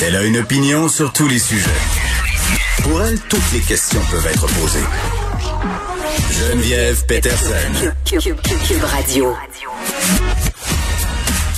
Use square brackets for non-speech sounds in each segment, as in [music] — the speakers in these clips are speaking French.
Elle a une opinion sur tous les sujets. Pour elle, toutes les questions peuvent être posées. Geneviève Peterson. Cube Radio.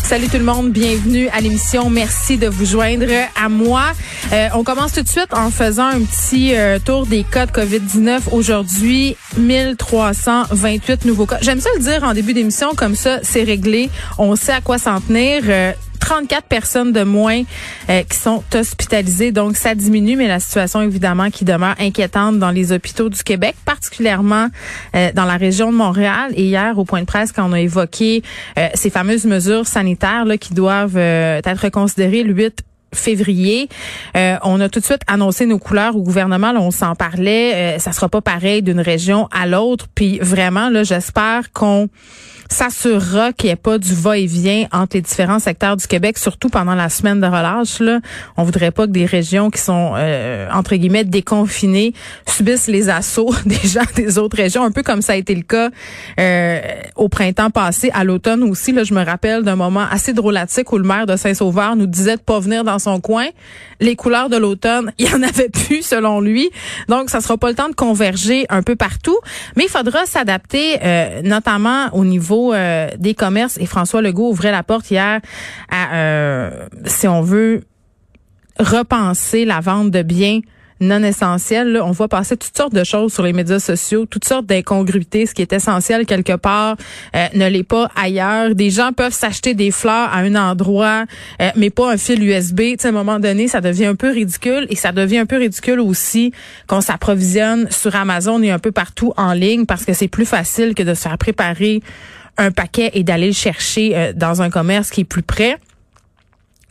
Salut tout le monde, bienvenue à l'émission. Merci de vous joindre à moi. Euh, on commence tout de suite en faisant un petit euh, tour des cas de COVID-19. Aujourd'hui, 1328 nouveaux cas. J'aime ça le dire en début d'émission, comme ça, c'est réglé. On sait à quoi s'en tenir. Euh, 34 personnes de moins euh, qui sont hospitalisées. Donc, ça diminue, mais la situation, évidemment, qui demeure inquiétante dans les hôpitaux du Québec, particulièrement euh, dans la région de Montréal. Et hier, au point de presse, quand on a évoqué euh, ces fameuses mesures sanitaires qui doivent être considérées le 8 février. on a tout de suite annoncé nos couleurs au gouvernement. Là, on s'en parlait. ça sera pas pareil d'une région à l'autre. Puis vraiment, là, j'espère qu'on s'assurera qu'il n'y ait pas du va-et-vient entre les différents secteurs du Québec, surtout pendant la semaine de relâche. Là. On voudrait pas que des régions qui sont, euh, entre guillemets, déconfinées subissent les assauts [laughs] des gens des autres régions, un peu comme ça a été le cas euh, au printemps passé, à l'automne aussi. Là, je me rappelle d'un moment assez drôlatique où le maire de Saint-Sauveur nous disait de pas venir dans son coin. Les couleurs de l'automne, [laughs] il y en avait plus selon lui. Donc, ça sera pas le temps de converger un peu partout, mais il faudra s'adapter, euh, notamment au niveau euh, des commerces et François Legault ouvrait la porte hier à, euh, si on veut, repenser la vente de biens non essentiels. On voit passer toutes sortes de choses sur les médias sociaux, toutes sortes d'incongruités. Ce qui est essentiel quelque part euh, ne l'est pas ailleurs. Des gens peuvent s'acheter des fleurs à un endroit, mais pas un fil USB. à un moment donné, ça devient un peu ridicule et ça devient un peu ridicule aussi qu'on s'approvisionne sur Amazon et un peu partout en ligne parce que c'est plus facile que de se faire préparer un paquet et d'aller le chercher euh, dans un commerce qui est plus près.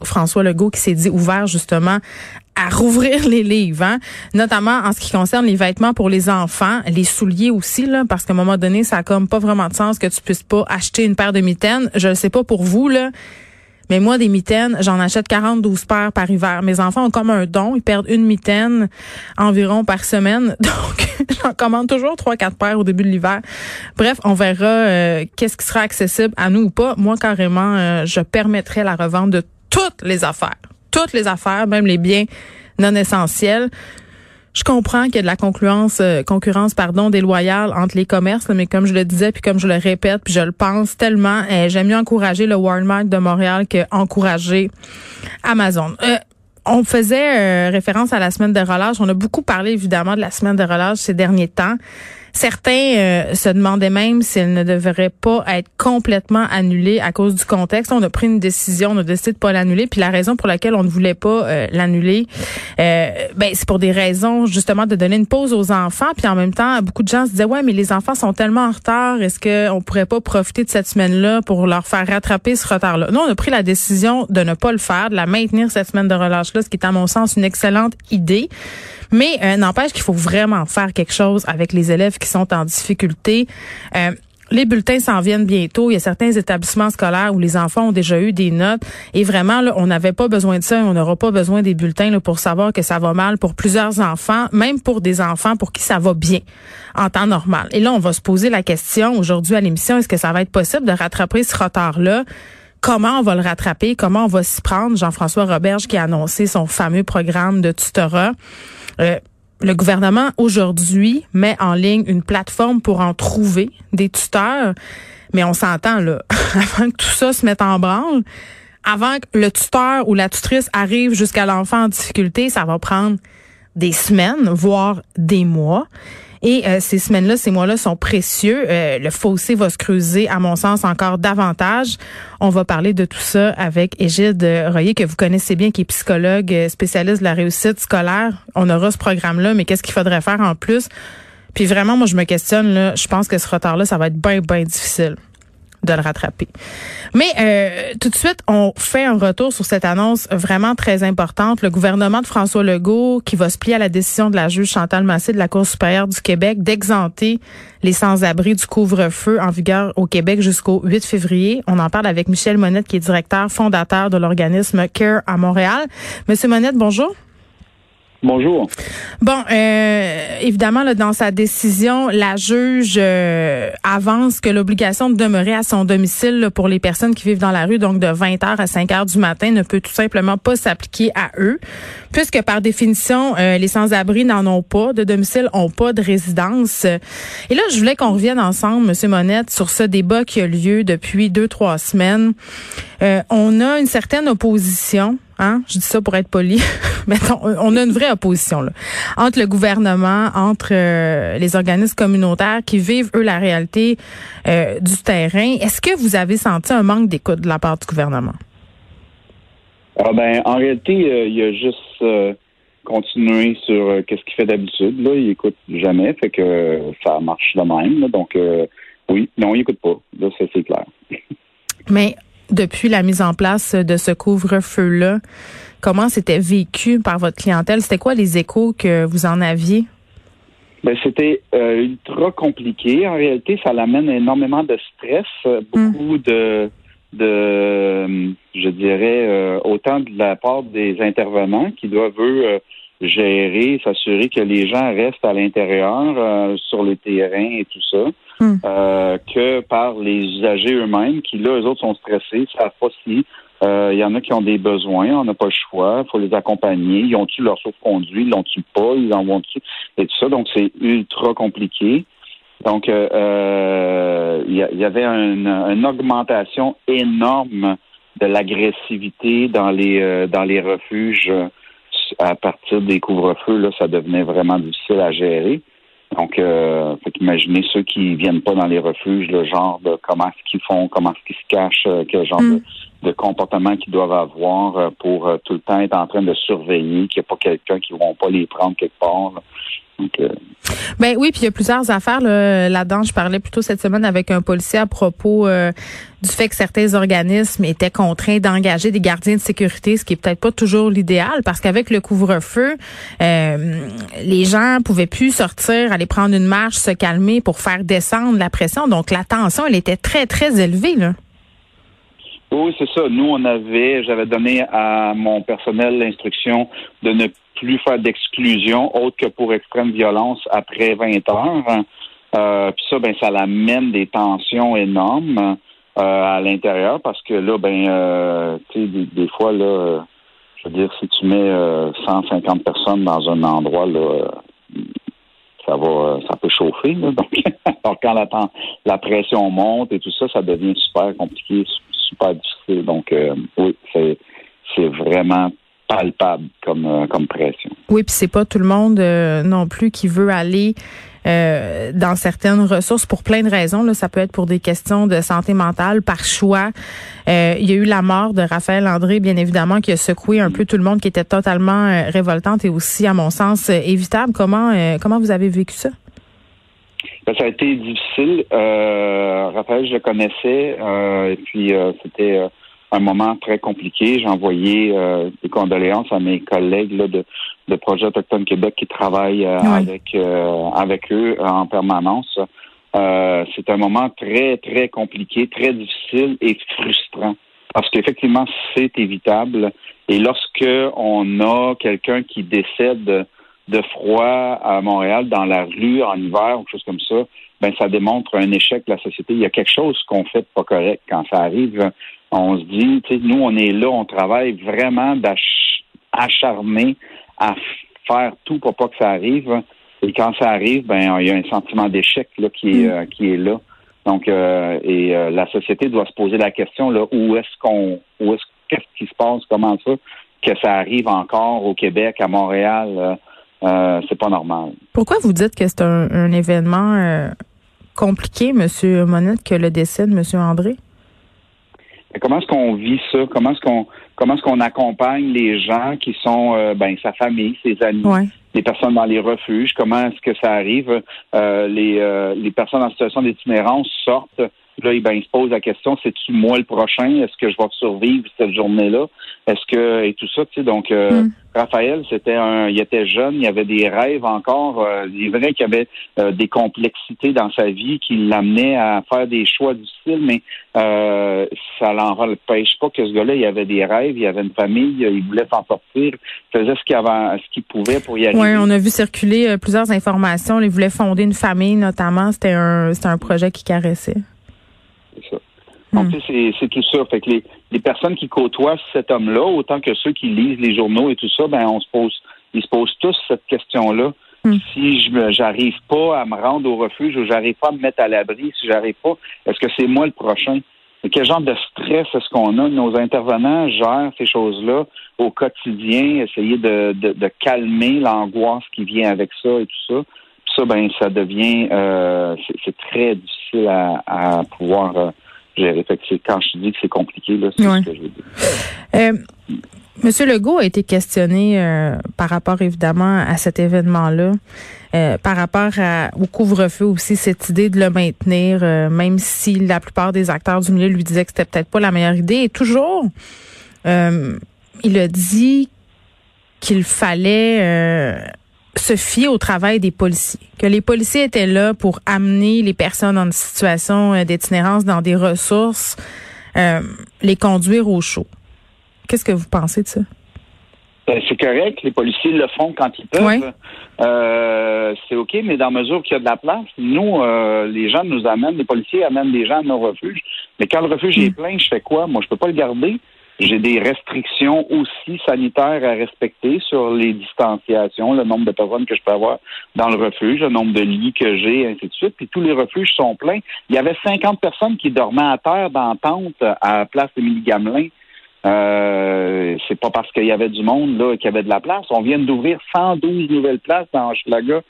François Legault qui s'est dit ouvert justement à rouvrir les livres, hein? notamment en ce qui concerne les vêtements pour les enfants, les souliers aussi, là, parce qu'à un moment donné, ça a comme pas vraiment de sens que tu puisses pas acheter une paire de mitaines. Je ne sais pas pour vous, là, mais moi, des mitaines, j'en achète 42 paires par hiver. Mes enfants ont comme un don. Ils perdent une mitaine environ par semaine. [laughs] Donc, j'en commande toujours 3-4 paires au début de l'hiver. Bref, on verra euh, qu'est-ce qui sera accessible à nous ou pas. Moi, carrément, euh, je permettrai la revente de toutes les affaires. Toutes les affaires, même les biens non essentiels. Je comprends qu'il y a de la concurrence, euh, concurrence pardon, déloyale entre les commerces, mais comme je le disais, puis comme je le répète, puis je le pense tellement, euh, j'aime mieux encourager le Walmart de Montréal que encourager Amazon. Euh, on faisait référence à la semaine de relâche. On a beaucoup parlé évidemment de la semaine de relâche ces derniers temps. Certains euh, se demandaient même si elle ne devrait pas être complètement annulée à cause du contexte. On a pris une décision, on a décidé de pas l'annuler. Puis la raison pour laquelle on ne voulait pas euh, l'annuler, euh, ben c'est pour des raisons justement de donner une pause aux enfants. Puis en même temps, beaucoup de gens se disaient ouais, mais les enfants sont tellement en retard. Est-ce qu'on pourrait pas profiter de cette semaine-là pour leur faire rattraper ce retard-là? Nous, on a pris la décision de ne pas le faire, de la maintenir cette semaine de relâche-là, ce qui est à mon sens une excellente idée. Mais euh, n'empêche qu'il faut vraiment faire quelque chose avec les élèves qui sont en difficulté. Euh, les bulletins s'en viennent bientôt. Il y a certains établissements scolaires où les enfants ont déjà eu des notes. Et vraiment, là, on n'avait pas besoin de ça. On n'aura pas besoin des bulletins là, pour savoir que ça va mal pour plusieurs enfants, même pour des enfants pour qui ça va bien en temps normal. Et là, on va se poser la question aujourd'hui à l'émission, est-ce que ça va être possible de rattraper ce retard-là? Comment on va le rattraper? Comment on va s'y prendre? Jean-François Roberge qui a annoncé son fameux programme de tutorat. Euh, le gouvernement aujourd'hui met en ligne une plateforme pour en trouver des tuteurs, mais on s'entend là, [laughs] avant que tout ça se mette en branle, avant que le tuteur ou la tutrice arrive jusqu'à l'enfant en difficulté, ça va prendre des semaines, voire des mois. Et euh, ces semaines-là, ces mois-là sont précieux. Euh, le fossé va se creuser, à mon sens, encore davantage. On va parler de tout ça avec Égide Royer, que vous connaissez bien, qui est psychologue euh, spécialiste de la réussite scolaire. On aura ce programme-là, mais qu'est-ce qu'il faudrait faire en plus? Puis vraiment, moi, je me questionne, là, je pense que ce retard-là, ça va être bien, bien difficile de le rattraper. Mais euh, tout de suite, on fait un retour sur cette annonce vraiment très importante. Le gouvernement de François Legault qui va se plier à la décision de la juge Chantal Massé de la Cour supérieure du Québec d'exenter les sans-abri du couvre-feu en vigueur au Québec jusqu'au 8 février. On en parle avec Michel Monette qui est directeur fondateur de l'organisme CARE à Montréal. Monsieur Monette, bonjour. Bonjour. Bon, euh, évidemment, dans sa décision, la juge euh, avance que l'obligation de demeurer à son domicile pour les personnes qui vivent dans la rue, donc de 20h à 5h du matin, ne peut tout simplement pas s'appliquer à eux, puisque par définition, euh, les sans-abri n'en ont pas de domicile, ont pas de résidence. Et là, je voulais qu'on revienne ensemble, Monsieur Monette, sur ce débat qui a lieu depuis deux, trois semaines. on a une certaine opposition Hein? Je dis ça pour être poli. [laughs] Mais on a une vraie opposition là, entre le gouvernement, entre euh, les organismes communautaires qui vivent, eux, la réalité euh, du terrain. Est-ce que vous avez senti un manque d'écoute de la part du gouvernement? Ah ben, en réalité, euh, il a juste continué sur qu'est-ce qu'il fait d'habitude. Là, il écoute jamais, fait que ça marche de même. donc, oui, non, il écoute pas. Là, c'est clair. Mais depuis la mise en place de ce couvre-feu-là, comment c'était vécu par votre clientèle? C'était quoi les échos que vous en aviez? Ben, c'était euh, ultra compliqué. En réalité, ça l'amène énormément de stress, beaucoup hmm. de, de, je dirais, euh, autant de la part des intervenants qui doivent eux, gérer, s'assurer que les gens restent à l'intérieur euh, sur le terrain et tout ça, hmm. euh, que par les usagers eux-mêmes qui, là, eux autres sont stressés, savent pas si il y en a qui ont des besoins, on n'a pas le choix, il faut les accompagner. Ils ont-tu leur sauf-conduit, ils l'ont-tu pas, ils en vont-tu, et tout ça. Donc, c'est ultra compliqué. Donc, euh, il y, avait une, augmentation énorme de l'agressivité dans les dans les refuges à partir des couvre-feux, là, ça devenait vraiment difficile à gérer. Donc, euh, faut imaginer ceux qui viennent pas dans les refuges, le genre de comment est-ce qu'ils font, comment est-ce qu'ils se cachent, euh, quel genre de, mm. comportement qu'ils doivent avoir euh, pour euh, tout le temps être en train de surveiller qu'il n'y a pas quelqu'un qui ne vont pas les prendre quelque part. Euh, ben oui, puis il y a plusieurs affaires là-dedans. je parlais plutôt cette semaine avec un policier à propos euh, du fait que certains organismes étaient contraints d'engager des gardiens de sécurité, ce qui est peut-être pas toujours l'idéal, parce qu'avec le couvre-feu, euh, les gens pouvaient plus sortir, aller prendre une marche, se calmer pour faire descendre la pression. Donc la tension, elle était très très élevée là. Oui, c'est ça. Nous, on avait, j'avais donné à mon personnel l'instruction de ne plus faire d'exclusion autre que pour extrême violence après 20 heures. Euh, puis ça, ben, ça l'amène des tensions énormes euh, à l'intérieur parce que là, ben, euh, tu sais, des, fois, là, je veux dire, si tu mets 150 personnes dans un endroit, là, ça va, ça peut chauffer. Donc, [laughs] quand la, la pression monte et tout ça, ça devient super compliqué, super difficile. Donc, oui, c'est, c'est vraiment palpable comme, euh, comme pression. Oui, puis c'est pas tout le monde euh, non plus qui veut aller euh, dans certaines ressources pour plein de raisons. Là, ça peut être pour des questions de santé mentale, par choix. il y a eu la mort de Raphaël André, bien évidemment, qui a secoué un peu tout le monde, qui était totalement révoltante et aussi, à mon sens, évitable. Comment comment vous avez vécu ça? Ben, ça a été difficile. Raphaël, je le connaissais, et puis c'était un moment très compliqué. J'ai envoyé euh, des condoléances à mes collègues là, de, de Projet Autochtone Québec qui travaillent euh, avec euh, avec eux en permanence. c'est un moment très, très compliqué, très difficile et frustrant. Parce qu'effectivement, c'est évitable. Et lorsque on a quelqu'un qui décède de froid à Montréal, dans la rue, en hiver, ou quelque chose comme ça, ben ça démontre un échec de la société. Il y a quelque chose qu'on fait de pas correct quand ça arrive on se dit, nous, on est là, on travaille vraiment d'acharné à faire tout pour pas que ça arrive. Et quand ça arrive, ben il y a un sentiment d'échec là qui est mm. euh, qui est là. Donc euh, et euh, la société doit se poser la question là où est-ce qu'on où est-ce qu'est-ce qui se passe comment ça que ça arrive encore au Québec à Montréal c'est pas normal. Pourquoi vous dites que c'est un, un, événement compliqué, Monsieur Monette, que le décès de Monsieur André? Comment est-ce qu'on vit ça? Comment est-ce qu'on comment est-ce qu'on accompagne les gens qui sont euh, ben sa famille, ses amis, les personnes dans les refuges? Comment est-ce que ça arrive? Euh, les, euh, les personnes en situation d'itinérance sortent Là, ben, il se pose la question, c'est-tu moi le prochain? Est-ce que je vais survivre cette journée-là? Est-ce que, et tout ça, tu sais, donc, euh, mm. Raphaël, c'était un, il était jeune, il avait des rêves encore. Euh, il est vrai qu'il y avait euh, des complexités dans sa vie qui l'amenaient à faire des choix difficiles, mais euh, ça l'empêche pas que ce gars-là, il avait des rêves, il avait une famille, il voulait s'en sortir, il faisait ce qu'il avait, ce qu'il pouvait pour y arriver. Oui, on a vu circuler plusieurs informations. Il voulait fonder une famille, notamment. C'était un, c'était un projet qui caressait. C'est ça. Donc, hmm. c'est tout ça. Fait que les, les personnes qui côtoient cet homme-là, autant que ceux qui lisent les journaux et tout ça, ben on se pose, ils se posent tous cette question-là. Hmm. Si je j'arrive pas à me rendre au refuge ou j'arrive pas à me mettre à l'abri, si j'arrive pas, est-ce que c'est moi le prochain? quel genre de stress est-ce qu'on a? Nos intervenants gèrent ces choses-là au quotidien, essayer de, de, de calmer l'angoisse qui vient avec ça et tout ça. Ça, ben, ça devient euh, c'est très difficile à, à pouvoir euh, quand je dis que c'est compliqué, là, c'est ce que je veux dire. Euh, Monsieur Legault a été questionné euh, par rapport évidemment à cet événement-là, euh, par rapport au couvre-feu aussi, cette idée de le maintenir, même si la plupart des acteurs du milieu lui disaient que c'était peut-être pas la meilleure idée. Et toujours, il a dit qu'il fallait se fier au travail des policiers, que les policiers étaient là pour amener les personnes en situation euh, d'itinérance dans des ressources, euh, les conduire au chaud. Qu'est-ce que vous pensez de ça? Ben, c'est correct, les policiers le font quand ils peuvent. Euh, c'est OK, mais dans mesure qu'il y a de la place, nous, les gens nous amènent, les policiers amènent des gens à nos refuges. Mais quand le refuge est mm. plein, je fais quoi? Moi, je peux pas le garder. J'ai des restrictions aussi sanitaires à respecter sur les distanciations, le nombre de personnes que je peux avoir dans le refuge, le nombre de lits que j'ai, ainsi de suite. Puis tous les refuges sont pleins. Il y avait 50 personnes qui dormaient à terre dans tente à la place Émilie Gamelin. Euh, c'est pas parce qu'il y avait du monde là qu'il y avait de la place. On vient d'ouvrir 112 nouvelles places dans Hochelaga,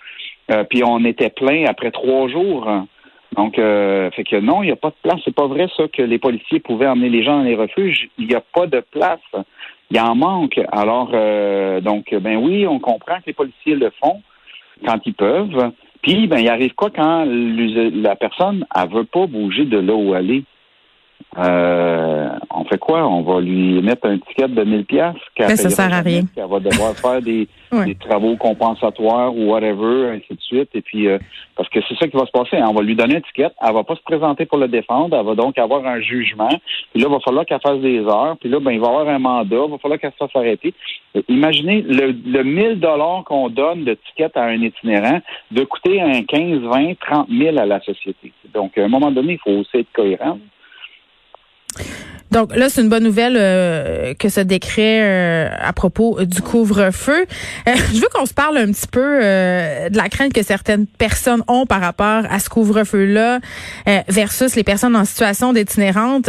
euh, puis on était plein après trois jours. Donc, euh, fait que non, il n'y a pas de place. C'est pas vrai ça que les policiers pouvaient emmener les gens dans les refuges. Il n'y a pas de place. Il en manque. Alors, euh, donc, ben oui, on comprend que les policiers le font quand ils peuvent. Puis, ben, il arrive quoi quand la personne, elle veut pas bouger de là où elle est? Euh, on fait quoi? On va lui mettre un ticket de 1000 pièces qu'elle ça sert à rien. Elle va devoir faire des, [laughs] des, travaux compensatoires ou whatever, ainsi de suite. Et puis, euh, parce que c'est ça qui va se passer. On va lui donner un ticket. Elle va pas se présenter pour le défendre. Elle va donc avoir un jugement. Puis là, il va falloir qu'elle fasse des heures. Puis là, ben, il va avoir un mandat. Il va falloir qu'elle se fasse arrêter. Imaginez le, le 1000 dollars qu'on donne de ticket à un itinérant de coûter un 15, 20, 30 000 à la société. Donc, à un moment donné, il faut aussi être cohérent. Donc là, c'est une bonne nouvelle euh, que ce décret euh, à propos du couvre-feu. Euh, [laughs] je veux qu'on se parle un petit peu de la crainte que certaines personnes ont par rapport à ce couvre-feu-là versus les personnes en situation d'itinérance.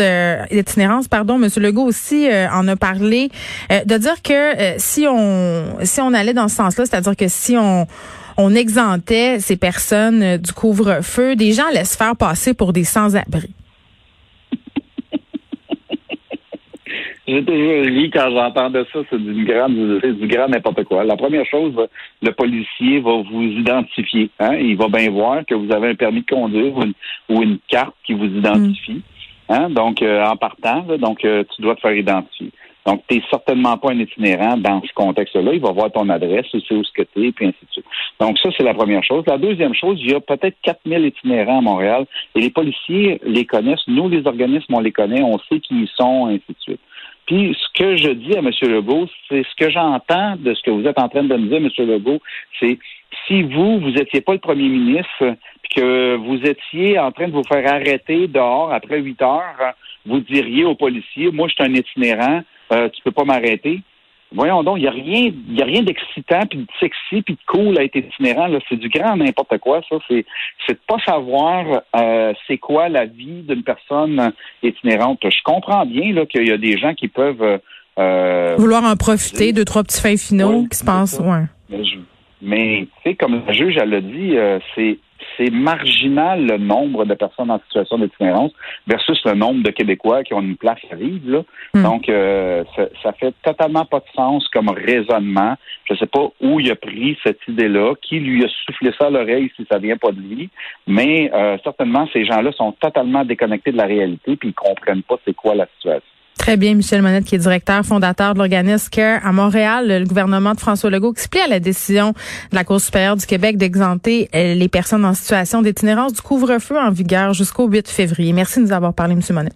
d'itinérance, pardon. Monsieur Legault aussi en a parlé de dire que si on si on allait dans ce sens-là, c'est-à-dire que si on on exemptait ces personnes du couvre-feu, des gens laissent faire passer pour des sans-abri. J'ai toujours dit quand j'entends de ça, c'est du grand, du grand n'importe quoi. La première chose, le policier va vous identifier. Hein? Il va bien voir que vous avez un permis de conduire ou une, carte qui vous identifie. Hein? Donc, euh, en partant, donc euh, tu dois te faire identifier. Donc, tu n'es certainement pas un itinérant dans ce contexte-là. Il va voir ton adresse, il sait où ce que tu es, puis ainsi de suite. Donc, ça, c'est la première chose. La deuxième chose, il y a peut-être 4000 itinérants à Montréal et les policiers les connaissent. Nous, les organismes, on les connaît, on sait qui ils sont, ainsi de suite. Ce que je dis à M. Legault, c'est ce que j'entends de ce que vous êtes en train de me dire, M. Legault, c'est si vous, vous n'étiez pas le premier ministre, puis que vous étiez en train de vous faire arrêter dehors après huit heures, vous diriez aux policiers, moi je suis un itinérant, euh, tu peux pas m'arrêter. Voyons donc, il n'y a rien, y a rien d'excitant, puis de sexy, puis de cool à être itinérant. Là, c'est du grand n'importe quoi. Ça, c'est, c'est de pas savoir euh, c'est quoi la vie d'une personne itinérante. Je comprends bien là qu'il y a des gens qui peuvent euh, vouloir en profiter, deux trois petits fins finaux qui se passent. Ouais. Mais Mais, tu sais, comme le juge, elle l'a dit, euh, c'est c'est marginal le nombre de personnes en situation d'itinérance versus le nombre de Québécois qui ont une place à vivre. Là. Hmm. Donc, euh, ça, ça, fait totalement pas de sens comme raisonnement. Je ne sais pas où il a pris cette idée-là, qui lui a soufflé ça à l'oreille si ça vient pas de lui, mais euh, certainement, ces gens-là sont totalement déconnectés de la réalité puis ils comprennent pas c'est quoi la situation. Très bien, Michel Monette, qui est directeur fondateur de l'organisme CARE à Montréal. Le gouvernement de François Legault explique à la décision de la Cour supérieure du Québec d'exempter euh, les personnes en situation d'itinérance du couvre-feu en vigueur jusqu'au 8 février. Merci de nous avoir parlé, Monsieur Monette.